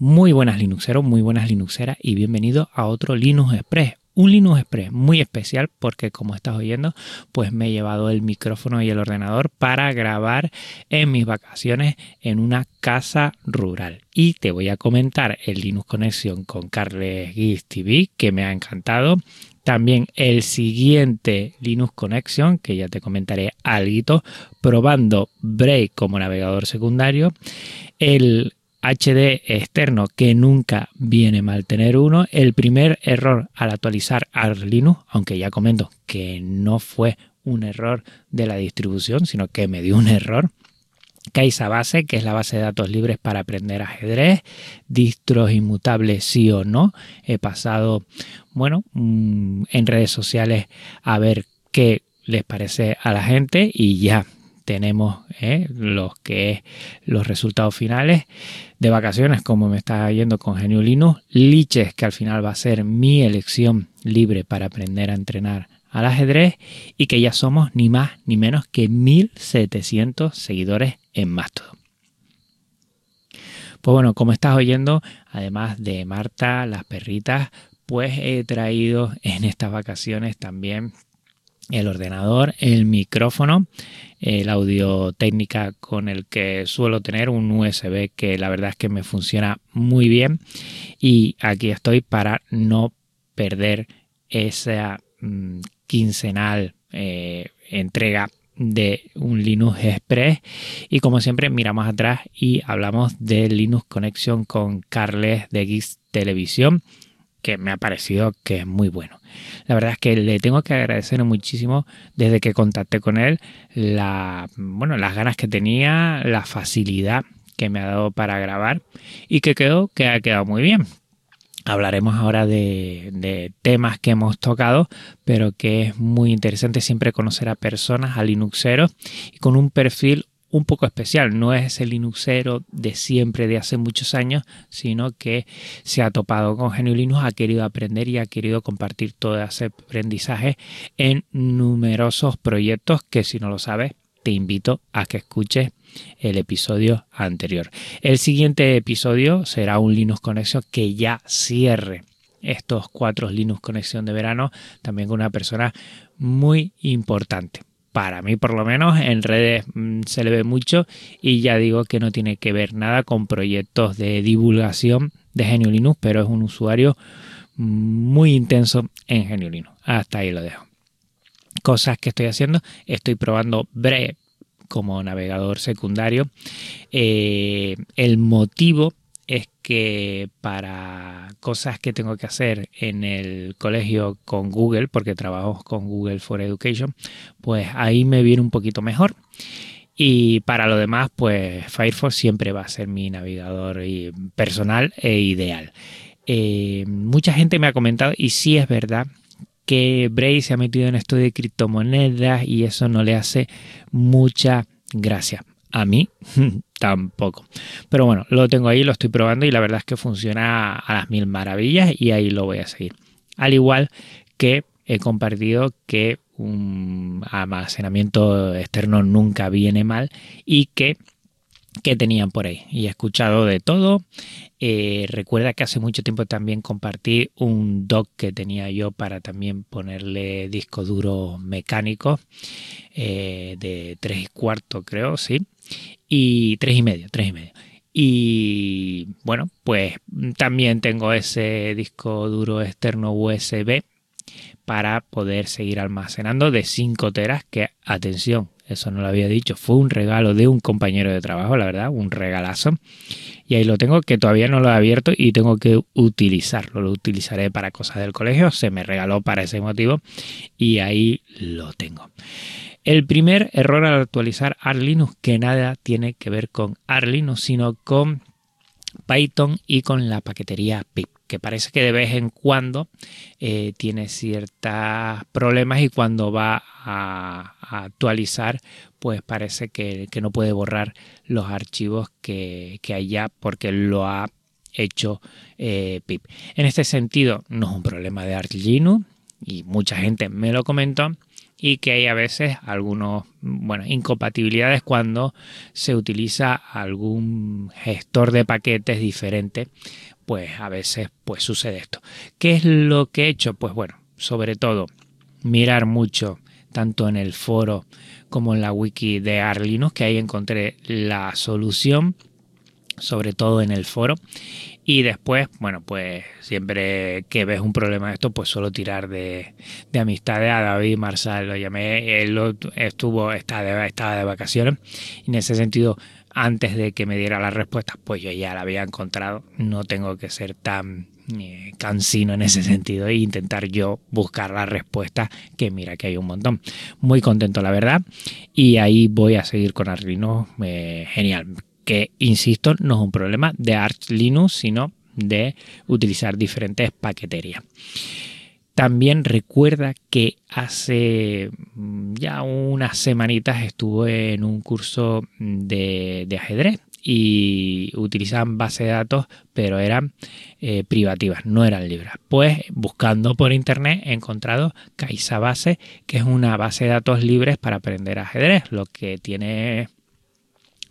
Muy buenas Linuxeros, muy buenas Linuxeras y bienvenido a otro Linux Express. Un Linux Express muy especial porque como estás oyendo, pues me he llevado el micrófono y el ordenador para grabar en mis vacaciones en una casa rural. Y te voy a comentar el Linux Connection con Carles Guis TV que me ha encantado. También el siguiente Linux Connection, que ya te comentaré algo, probando Brave como navegador secundario. El HD externo que nunca viene mal tener uno. El primer error al actualizar Linux, aunque ya comento que no fue un error de la distribución, sino que me dio un error. Kaisa Base, que es la base de datos libres para aprender ajedrez, distros inmutables sí o no. He pasado, bueno, mm, en redes sociales a ver qué les parece a la gente y ya tenemos ¿eh? los que los resultados finales de vacaciones como me está yendo con Genio Linux, Liches que al final va a ser mi elección libre para aprender a entrenar al ajedrez y que ya somos ni más ni menos que 1700 seguidores en Mastodon. Pues bueno, como estás oyendo, además de Marta, las perritas, pues he traído en estas vacaciones también el ordenador, el micrófono, el audio técnica con el que suelo tener un USB que la verdad es que me funciona muy bien. Y aquí estoy para no perder esa mm, quincenal eh, entrega de un Linux Express. Y como siempre miramos atrás y hablamos de Linux Connection con Carles de Geeks Televisión que me ha parecido que es muy bueno. La verdad es que le tengo que agradecer muchísimo desde que contacté con él la, bueno, las ganas que tenía, la facilidad que me ha dado para grabar y que quedó que ha quedado muy bien. Hablaremos ahora de, de, temas que hemos tocado, pero que es muy interesante siempre conocer a personas, a Linuxeros, y con un perfil un poco especial. No es el Linuxero de siempre, de hace muchos años, sino que se ha topado con GNU Linux, ha querido aprender y ha querido compartir todo ese aprendizaje en numerosos proyectos que si no lo sabes, te invito a que escuches el episodio anterior. El siguiente episodio será un Linux Conexión que ya cierre estos cuatro Linux Conexión de verano, también con una persona muy importante para mí por lo menos, en redes mm, se le ve mucho y ya digo que no tiene que ver nada con proyectos de divulgación de Genio Linux, pero es un usuario muy intenso en Genio Linux. Hasta ahí lo dejo. Cosas que estoy haciendo, estoy probando Brave como navegador secundario. Eh, el motivo que para cosas que tengo que hacer en el colegio con Google, porque trabajo con Google for Education, pues ahí me viene un poquito mejor. Y para lo demás, pues Firefox siempre va a ser mi navegador personal e ideal. Eh, mucha gente me ha comentado, y sí es verdad, que Brave se ha metido en esto de criptomonedas y eso no le hace mucha gracia. A mí tampoco. Pero bueno, lo tengo ahí, lo estoy probando y la verdad es que funciona a las mil maravillas y ahí lo voy a seguir. Al igual que he compartido que un almacenamiento externo nunca viene mal y que que tenían por ahí y he escuchado de todo. Eh, recuerda que hace mucho tiempo también compartí un dock que tenía yo para también ponerle disco duro mecánico eh, de 3 y cuarto creo, sí, y 3 y medio, 3 y medio. Y bueno, pues también tengo ese disco duro externo USB para poder seguir almacenando de 5 teras que, atención, eso no lo había dicho, fue un regalo de un compañero de trabajo, la verdad, un regalazo. Y ahí lo tengo, que todavía no lo he abierto y tengo que utilizarlo. Lo utilizaré para cosas del colegio, se me regaló para ese motivo y ahí lo tengo. El primer error al actualizar Arlinux, que nada tiene que ver con Arlinux, sino con Python y con la paquetería pip, que parece que de vez en cuando eh, tiene ciertos problemas y cuando va a, actualizar, pues parece que, no puede borrar los archivos que, que hay ya porque lo ha hecho eh, pip. En este sentido, no es un problema de Arch y mucha gente me lo comentó y que hay a veces algunos, bueno, incompatibilidades cuando se utiliza algún gestor de paquetes diferente, pues a veces pues sucede esto. ¿Qué es lo que he hecho? Pues bueno, sobre todo mirar mucho tanto en el foro como en la wiki de Arlinux, que ahí encontré la solución, sobre todo en el foro. Y después, bueno, pues siempre que ves un problema de esto, pues solo tirar de, de amistades a David Marsal. Lo llamé, él estuvo, estaba de, estaba de vacaciones. Y en ese sentido, antes de que me diera la respuesta, pues yo ya la había encontrado. No tengo que ser tan eh, cansino en ese sentido e intentar yo buscar la respuesta, que mira que hay un montón. Muy contento, la verdad. Y ahí voy a seguir con Arduino. Eh, genial que, insisto, no es un problema de Arch Linux, sino de utilizar diferentes paqueterías. También recuerda que hace mm, ya unas semanitas estuve en un curso de, ajedrez y utilizaban base de datos, pero eran eh, privativas, no eran libres. Pues buscando por internet he encontrado Kaisa Base, que es una base de datos libres para aprender ajedrez, lo que tiene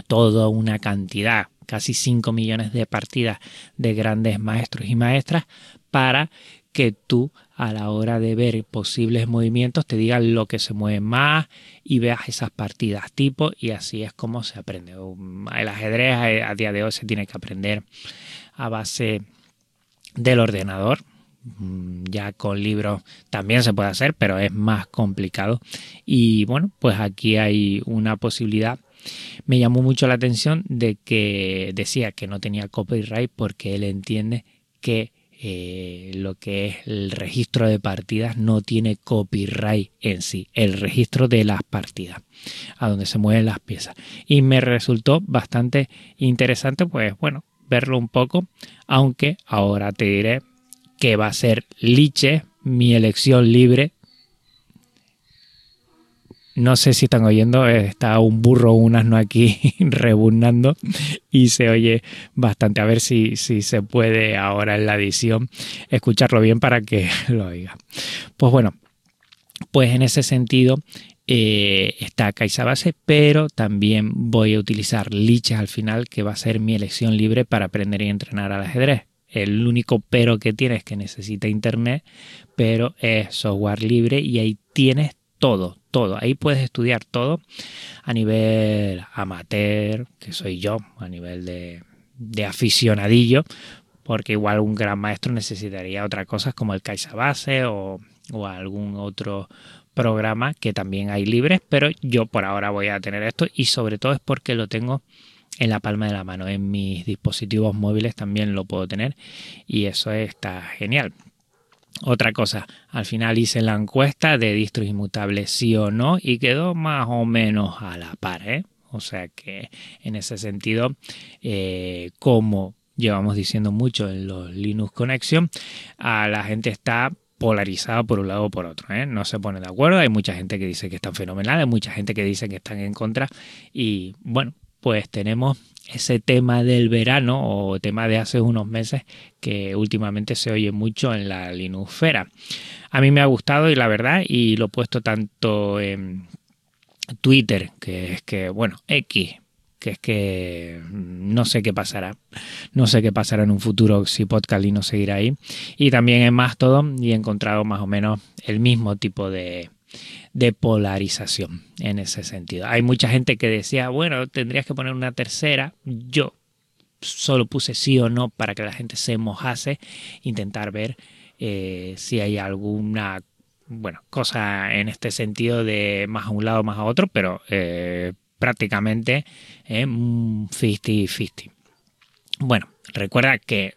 toda una cantidad, casi 5 millones de partidas de grandes maestros y maestras para que tú a la hora de ver posibles movimientos te digan lo que se mueve más y veas esas partidas tipo y así es como se aprende. El ajedrez a día de hoy se tiene que aprender a base del ordenador. Mm, ya con libros también se puede hacer, pero es más complicado. Y bueno, pues aquí hay una posibilidad me llamó mucho la atención de que decía que no tenía copyright porque él entiende que eh, lo que es el registro de partidas no tiene copyright en sí, el registro de las partidas, a donde se mueven las piezas. Y me resultó bastante interesante, pues bueno, verlo un poco, aunque ahora te diré que va a ser Liche, mi elección libre no sé si están oyendo, está un burro un asno aquí rebunando y se oye bastante. A ver si, si se puede ahora en la edición escucharlo bien para que lo oiga. Pues bueno, pues en ese sentido eh, está Kaisa Base, pero también voy a utilizar Liches al final, que va a ser mi elección libre para aprender y entrenar al ajedrez. El único pero que tiene es que necesita internet, pero es software libre y ahí tienes todo, Ahí puedes estudiar todo a nivel amateur, que soy yo, a nivel de, aficionadillo, porque igual un gran maestro necesitaría otras cosas como el Kaisa Base o, o algún otro programa que también hay libres, pero yo por ahora voy a tener esto y sobre todo es porque lo tengo en la palma de la mano. En mis dispositivos móviles también lo puedo tener y eso está genial. Otra cosa, al final hice la encuesta de distros inmutables sí o no y quedó más o menos a la par. ¿eh? O sea que en ese sentido, eh, como llevamos diciendo mucho en los Linux Connection, a la gente está polarizada por un lado o por otro. ¿eh? No se pone de acuerdo. Hay mucha gente que dice que están fenomenales, mucha gente que dice que están en contra. Y bueno, pues tenemos ese tema del verano o tema de hace unos meses que últimamente se oye mucho en la Linuxfera. A mí me ha gustado y la verdad, y lo he puesto tanto en Twitter, que es que, bueno, X, que es que no sé qué pasará. No sé qué pasará en un futuro si Podcast Linux seguirá ahí. Y también en Mastodon y he encontrado más o menos el mismo tipo de, de polarización en ese sentido. Hay mucha gente que decía, bueno, tendrías que poner una tercera. Yo solo puse sí o no para que la gente se mojase, intentar ver eh, si hay alguna bueno, cosa en este sentido de más a un lado, más a otro, pero eh, prácticamente 50-50. Eh, bueno, recuerda que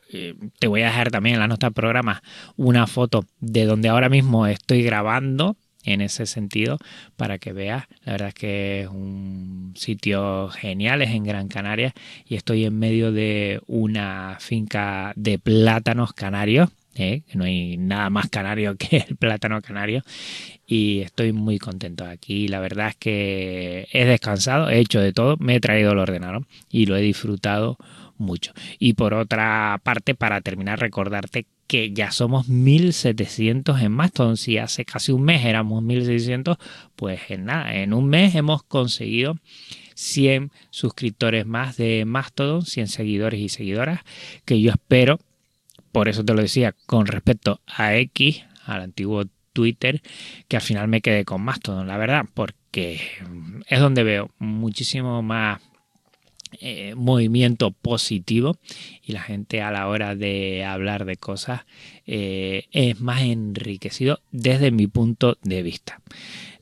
te voy a dejar también en la nota del programa una foto de donde ahora mismo estoy grabando en ese sentido para que veas. La verdad es que es un sitio genial, es en Gran Canaria y estoy en medio de una finca de plátanos canarios. ¿eh? no hay nada más canario que el plátano canario y estoy muy contento aquí. La verdad es que he descansado, he hecho de todo, me he traído el ordenador y lo he disfrutado mucho. Y por otra parte, para terminar, recordarte que ya somos 1700 en Mastodon. Si hace casi un mes éramos 1600, pues en nada, en un mes hemos conseguido 100 suscriptores más de Mastodon, 100 seguidores y seguidoras, que yo espero, por eso te lo decía, con respecto a X, al antiguo Twitter, que al final me quedé con Mastodon, la verdad, porque es donde veo muchísimo más eh, movimiento positivo y la gente a la hora de hablar de cosas eh, es más enriquecido desde mi punto de vista.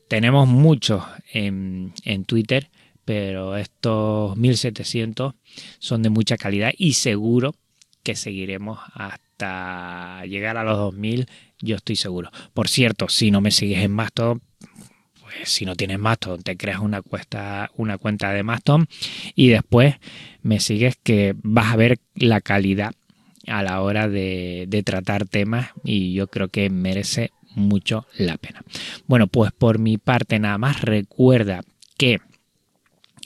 Tenemos muchos en, en Twitter, pero estos 1700 son de mucha calidad y seguro que seguiremos hasta llegar a los 2000, yo estoy seguro. Por cierto, si no me sigues en Mastodon, pues si no tienes Mastodon, te creas una, cuesta, una cuenta de Mastodon y después me sigues que vas a ver la calidad a la hora de, de tratar temas y yo creo que merece mucho la pena. Bueno, pues por mi parte nada más recuerda que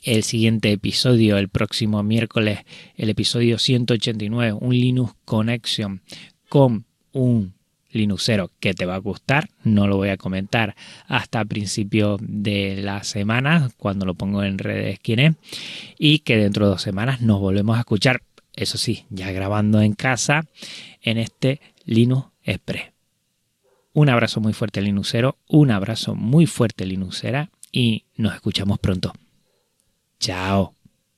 el siguiente episodio, el próximo miércoles, el episodio 189, un Linux Connection con un Linuxero que te va a gustar. No lo voy a comentar hasta principio de la semana, cuando lo pongo en redes quién es. Y que dentro de dos semanas nos volvemos a escuchar. Eso sí, ya grabando en casa en este Linux Express. Un abrazo muy fuerte Linuxero, un abrazo muy fuerte Linuxera y nos escuchamos pronto. Chao.